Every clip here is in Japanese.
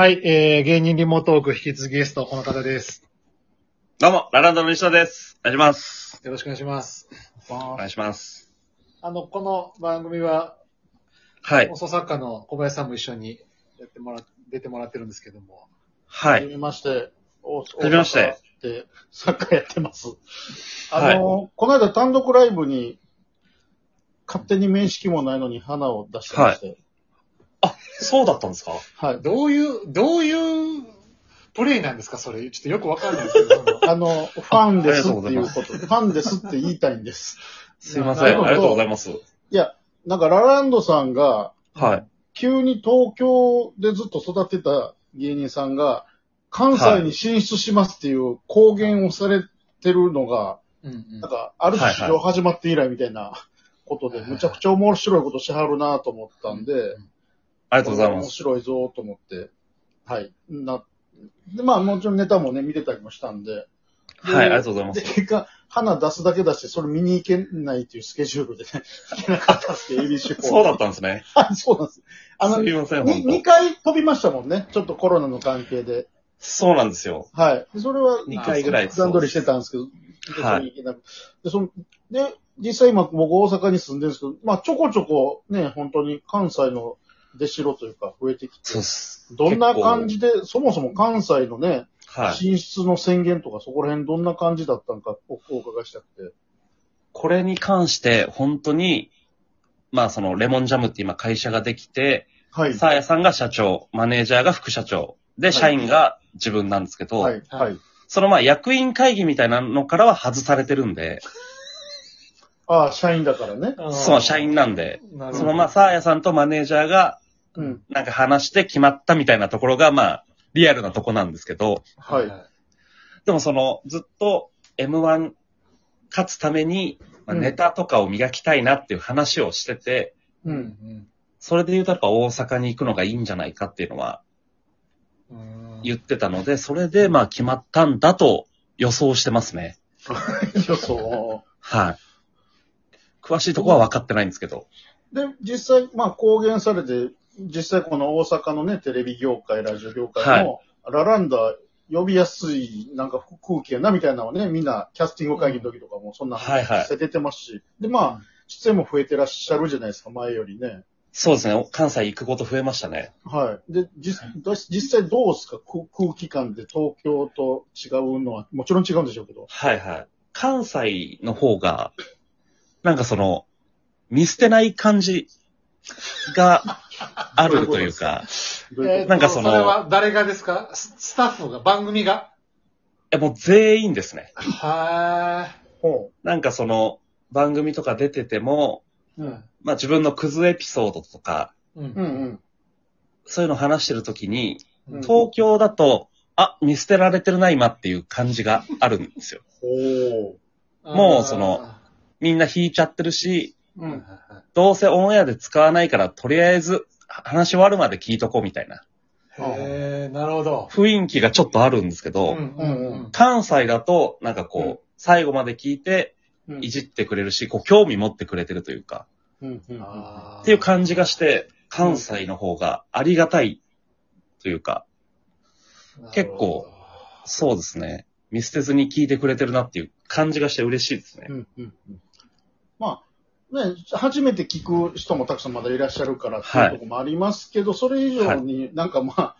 はい、えー、芸人リモートーク引き続きゲスト、この方です。どうも、ラランドの西田です。お願いします。よろしくお願いします。お願いします。あの、この番組は、はい放。送作家の小林さんも一緒にやってもら、出てもらってるんですけども。はい。はじめまして。はじめまして。で、作家やってます。はいあの、この間単独ライブに、勝手に面識もないのに花を出してまして。そうだったんですか？はい。どういう、どういうプレイなんですか？それ。ちょっとよくわかんないですけど。あの、ファンですっていうこと。ファンですって言いたいんです。すいません。なるほどありがとうございます。いや、なんかラランドさんが、はい。急に東京でずっと育ってた芸人さんが、関西に進出しますっていう公言をされてるのが、うんうんなんか、ある種史上始まって以来みたいなことで、むちゃくちゃ面白いことしはるなと思ったんで、ありがとうございま面す。白いぞと思って、はい。な、で、まあもちろんネタもね、見てたりもしたんで。ではい、ありがとうございまで、す。結果、花出すだけ出して、それ見に行けないっていうスケジュールでね、行けなかったんですけど、ABC 4そうだったんですね。はい、そうなんです。あの、すいません、に本2当。回飛びましたもんね。ちょっとコロナの関係で。そうなんですよ。はい。でそれは、二回ぐらい段取りしてたんですけど、はいで、その、で、実際今僕大阪に住んでるんですけど、まあちょこちょこね、本当に関西の出城というか増えてきてそうっ、す。どんな感じじで、そもそも関西のね、はい。進出の宣言とかそこら辺どんな感じだったのかおお伺いしたくて。これに関して、本当に、まあその、レモンジャムって今会社ができて、はい。サーヤさんが社長、マネージャーが副社長、で、社員が自分なんですけど、はい。はい。そのまあ役員会議みたいなのからは外されてるんで、ああ、社員だからね。そう、社員なんで、なるほどそのまあ、サーヤさんとマネージャーが、うん。なんか話して決まったみたいなところが、まあ、リアルなとこなんですけど、はいでもその、ずっと M1 勝つために、まあ、うんネタとかを磨きたいなっていう話をしてて、う。うんんそれで言うとやっぱ大阪に行くのがいいんじゃないかっていうのはうん。言ってたので、それでまあ決まったんだと予想してますね。予想。はい。詳しいとこは分かってないんですけど。で、実際、まあ、公言されて、実際この大阪のね、テレビ業界、ラジオ業界も、ラランダ呼びやすい、なんか空気やな、みたいなのをね、みんな、キャスティング会議の時とかも、そんなはいはい話して出てますし、で、まあ、出演も増えてらっしゃるじゃないですか、前よりね。そうですね。関西行くこと増えましたね。はい。で、実実際どうですか？空空気感で東京と違うのは、もちろん違うんでしょうけど。はいはい。関西の方が、なんかその、見捨てない感じがあるというか、なんかそのそれは誰がですか？ススタッフが、番組が？えもう全員ですね。はとほなんかその、番組とか出てても、う。ん。まあ自分のクズエピソードとか、うんうんうん。そういうの話してるときに、うん東京だと、あ、見捨てられてるな今っていう感じがあるんですよ。ほもうその、みんな引いちゃってるし、う。うん。どうせオンエアで使わないから、とりあえず話終わるまで聞いとこうみたいなへえ、なるほど。雰囲気がちょっとあるんですけど、うんうんうん。関西だと、なんかこう、うん最後まで聞いて、うんいじってくれるし、こう、興味持ってくれてるというか、うんうんうんあーっていう感じがして、関西の方がありがたいというか、結構。そうですね。見捨てずに聞いてくれてるなっていう感じがして嬉しいですね。うんうんうんまあ、ね、初めて聞く人もたくさんまだいらっしゃるからっていうところもありますけど、それ以上になんかまあ、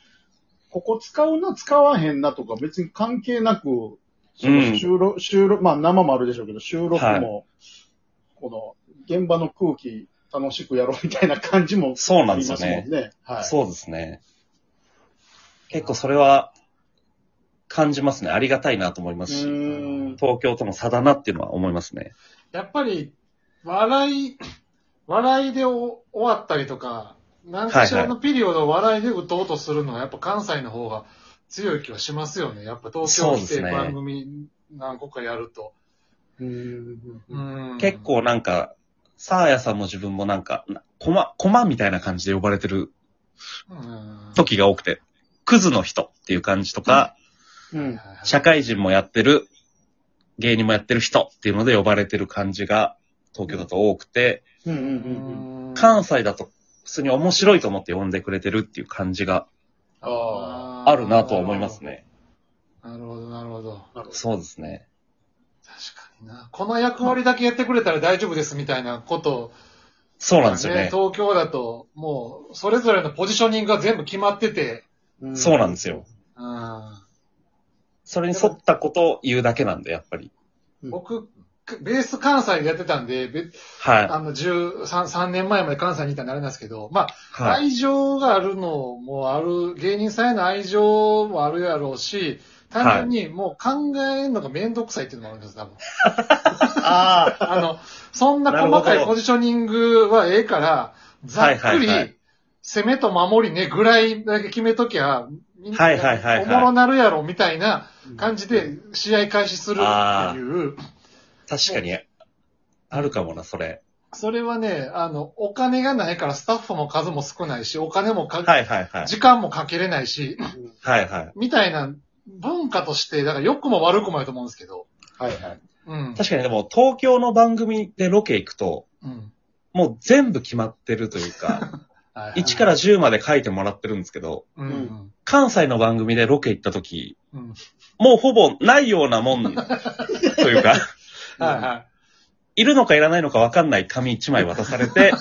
ここ使うな、使わへんなとか別に関係なく、その収録、収録、まあ生もあるでしょうけど、収録も、この現場の空気楽しくやろうみたいな感じもそうなんですよね。はい。そうですね。結構それは感じますね。ありがたいなと思いますし。東京との差だなっていうのは思いますね。やっぱり、笑い、笑いでお終わったりとか、何かしらのピリオドを笑いで打とうとするのは、やっぱ関西の方が強い気はしますよね。やっぱ東京来て番組何個かやると。結、構なんか、サーヤさんも自分もなんか、なコマ、コマみたいな感じで呼ばれてるうん時が多くて、クズの人っていう感じとか、うん。社会人もやってる、芸人もやってる人っていうので呼ばれてる感じが東京だと多くて、うんうんうんうん。関西だと普通に面白いと思って呼んでくれてるっていう感じがああるなとは思いますね。なるほど、なるほど。そうですね。確かにな。この役割だけやってくれたら大丈夫ですみたいなこと、そうなんですよね。東京だと、もう、それぞれのポジショニングが全部決まってて、そうなんですよ。うんそれに沿ったことを言うだけなんで、やっぱり。僕、ベース関西でやってたんで、べはい。あの、13、3年前まで関西にいたんであれなんですけど、まあ、はい。愛情があるのもある、芸人さんへの愛情もあるやろうし、単純にもう考えるのがめんどくさいっていうのもあるんです、多分。ああ。あの、そんな細かいポジショニングはええから、ざっくりはいはいはい、攻めと守りね、ぐらいだけ決めときゃ、みんなはいはいはいはいおもろなるやろ、みたいな感じで試合開始するっていう、確かに、あるかもな、それ。それはね、あの、お金がないからスタッフも数も少ないし、お金もか、はいはいはい。時間もかけれないし、はいはい。みたいな文化として、だから良くも悪くもやと思うんですけど、はいはい。うん。確かにでも、東京の番組でロケ行くと、うん。もう全部決まってるというか、はい1から10まで書いてもらってるんですけど、うんうん。関西の番組でロケ行った時、うん。もうほぼないようなもん、というか、はいはい。いるのかいらないのかわかんない紙1枚渡されて、うん。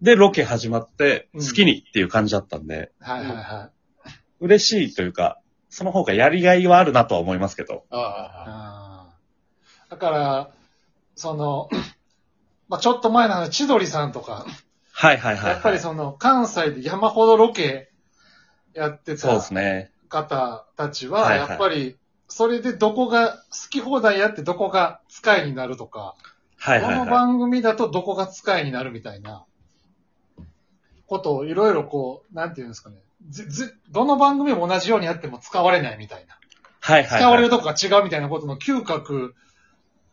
で、ロケ始まって、うん好きにっていう感じだったんで、はいはいはい。嬉しいというか、その方がやりがいはあるなとは思いますけど。ああ。だから、その、まあちょっと前の話、千鳥さんとか、はいはいはい、はい。やっぱりその、関西で山ほどロケやってた。方たちは、やっぱり、それでどこが、好き放題やってどこが使いになるとか、はいはいはこの番組だとどこが使いになるみたいな、ことをいろいろこう、なんていうんですかね。ず、ず、どの番組も同じようにやっても使われないみたいな。い。はいはい、はい。使われるとこが違うみたいなことの嗅覚、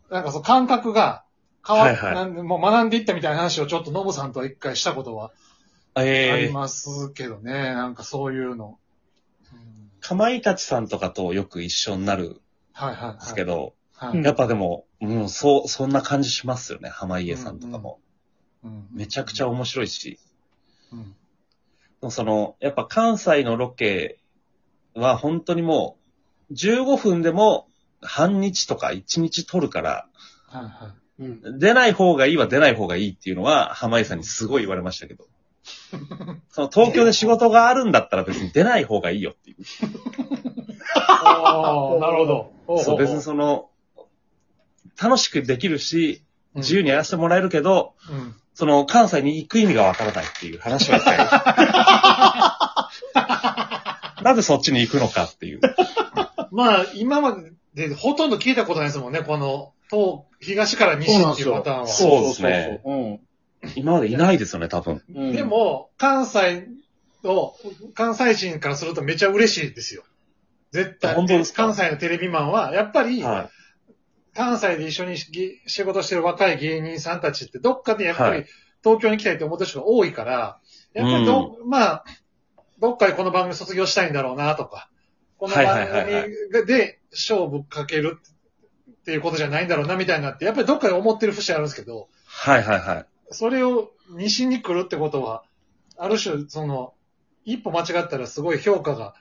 なんかそう感覚が変わっ、はいはいなんでもう学んでいったみたいな話をちょっとノブさんとは一回したことはあええりますけどね。なんかそういうの。うんかまいたちさんとかとよく一緒になるんはいはいはい。ですけど、はい、やっぱでも、もうそう、そんな感じしますよね、濱家さんとかも。うんめちゃくちゃ面白いし。うんその、やっぱ関西のロケは本当にもう、15分でも半日とか1日撮るから、はいはい。うん。出ない方がいいは出ない方がいいっていうのは、濱家さんにすごい言われましたけど。その東京で仕事があるんだったら別に出ない方がいいよっていう。ああ、なるほど。そう、別にその、楽しくできるし、うん自由にやらせてもらえるけど、うん。その関西に行く意味がわからないっていう話は一回なぜそっちに行くのかっていう。まあ、今までほとんど聞いたことないですもんね、この、東、東から西っていうパターンは。そうですねそうそうそう。今までいないですよね、多分。うん。で、も、関西の、関西人からするとめちゃ嬉しいですよ。絶対。本当ですか？関西のテレビマンは、やっぱり、は関西で一緒にぎ仕事してる若い芸人さんたちって、どっかでやっぱりはい東京に来たいって思ってる人が多いから、やっぱりど、まあ、どっかでこの番組卒業したいんだろうなとか、この番はいはいはいはい組で勝負かけるっていうことじゃないんだろうなみたいなって、やっぱりどっかで思ってる節あるんですけど、い。はいはいはい。それを西に来るってことは、ある種、その、一歩間違ったらすごい評価が、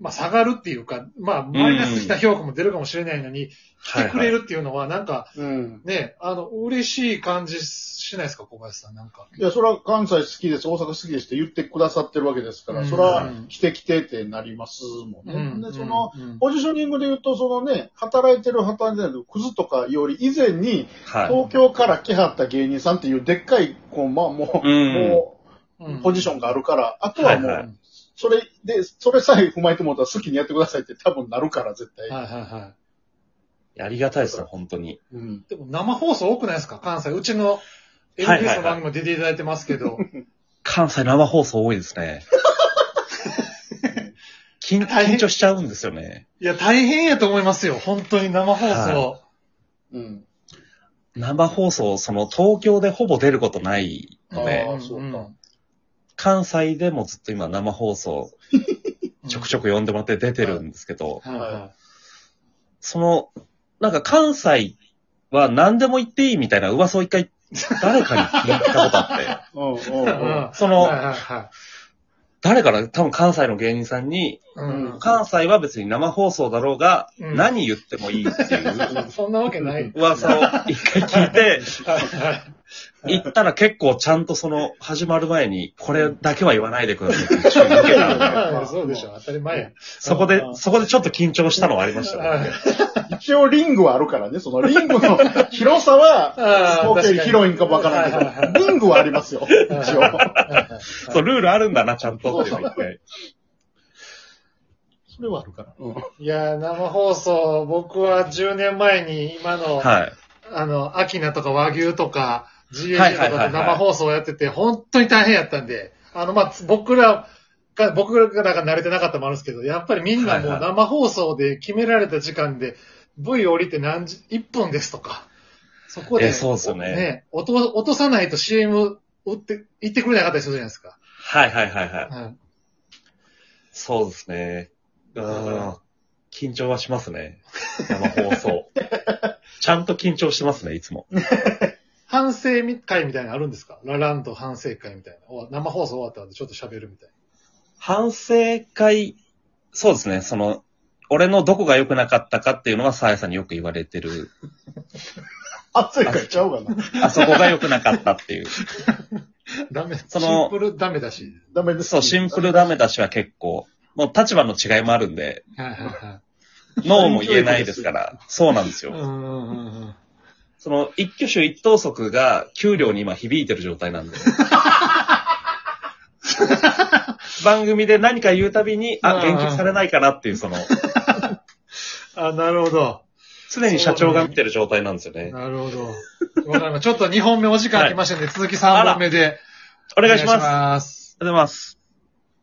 まあ下がるっていうか、まあマイナス的な評価も出るかもしれないのに、来てくれるっていうのは、なんかうん。ね、あの、嬉しい感じしないですか、小林さん、なんか。いや、それは関西好きです、大阪好きですって言ってくださってるわけですから、うんそれは来て来てってなりますもんね。で、その、うんポジショニングで言うと、そのね、働いてる働いてるクズとかより以前に、はい。東京から来はった芸人さんっていうでっかい、こう、まあもう、うんもうんう、ポジションがあるから、あとはもう、はいはいそれで、それさえ踏まえてもらったら好きにやってくださいって多分なるから、絶対。はいはいはい。ありがたいですね、本当に。うん。でも生放送多くないですか？関西。うちのはいはい NBS はいの番組も出ていただいてますけど。関西生放送多いですね。緊大変緊張しちゃうんですよね。いや、大変やと思いますよ。本当に生放送。はうん。生放送、その東京でほぼ出ることないので、あーそうか関西でもずっと今生放送 ちょくちょく呼んでもらって出てるんですけど、はい。はその、なんか関西は何でも言っていいみたいな噂を一回誰かに聞いたことあって。その、はいはいは誰から多分関西の芸人さんに、うん。関西は別に生放送だろうが、うん。何言ってもいいっていう。そんなわけない。噂を一回聞いて、はい。行ったら結構ちゃんとその、始まる前に、これだけは言わないでくださいって注意受けたんで、は いそうでしょ、当たり前や。そこで、そこでちょっと緊張したのはありましたはい。ね。一応リングはあるからね、そのリングの広さは、あーオーケー確かに広い。んかもわからんけど、リングはありますよ、一応。そう、ルールあるんだな、ちゃんとっていうのを一回それはあるから。うんいや、生放送、僕は10年前に今の、はい。あの、アキナとか和牛とか、いとかはいはいはいで生放送やってて、本当に大変やったんで、あの、まあ、僕らが、僕らが慣れてなかったのもあるんですけど、やっぱりみんなもうはいはい生放送で決められた時間で、V 降りて何時、1分ですとか、そこで、えそうっすよね落と、落とさないと CM 打って、言ってくれなかったりするじゃないですか。はいはいはいはい。はいそうですね。うん。緊張はしますね。生放送。ちゃんと緊張してますね、いつも。反省会みたいなのあるんですか？ラランド反省会みたいな。お生放送終わったんでちょっと喋るみたい反省会、そうですね、その、俺のどこが良くなかったかっていうのは、さやさんによく言われてる。熱いからちゃうかな。あそこが良くなかったっていう。な。ダメ。そのシンプルダメだし。ダメです。そう、シンプルダメ出しは結構、もう立場の違いもあるんで、はいはいはい。ノーも言えないですから、そうなんですよ。うんうんうんうん。その、一挙手一投足が給料に今響いてる状態なんで。番組で何か言うたびに、あ、言及されないかなっていう、その、あ、なるほど。常に社長が見てる状態なんですよね。なるほど。わかりました。ちょっと2本目お時間来ましたんで、続き3本目で。お願いします。ありがとう。ございます。